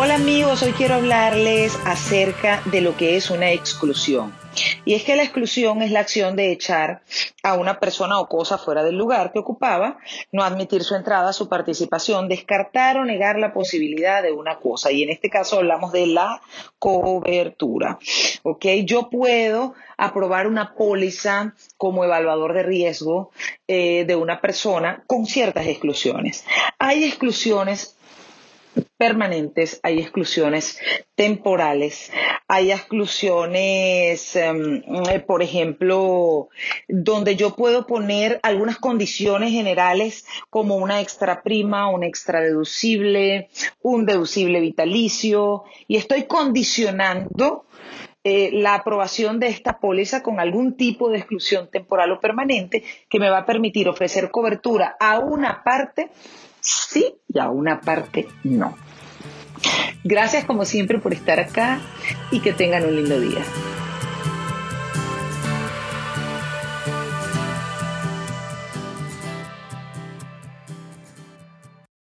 Hola amigos, hoy quiero hablarles acerca de lo que es una exclusión. Y es que la exclusión es la acción de echar a una persona o cosa fuera del lugar que ocupaba, no admitir su entrada, su participación, descartar o negar la posibilidad de una cosa. Y en este caso hablamos de la cobertura. ¿Ok? Yo puedo aprobar una póliza como evaluador de riesgo eh, de una persona con ciertas exclusiones. Hay exclusiones permanentes, hay exclusiones temporales, hay exclusiones, em, eh, por ejemplo, donde yo puedo poner algunas condiciones generales como una extra prima, un extra deducible, un deducible vitalicio, y estoy condicionando eh, la aprobación de esta póliza con algún tipo de exclusión temporal o permanente que me va a permitir ofrecer cobertura a una parte sí y a una parte no. Gracias como siempre por estar acá y que tengan un lindo día.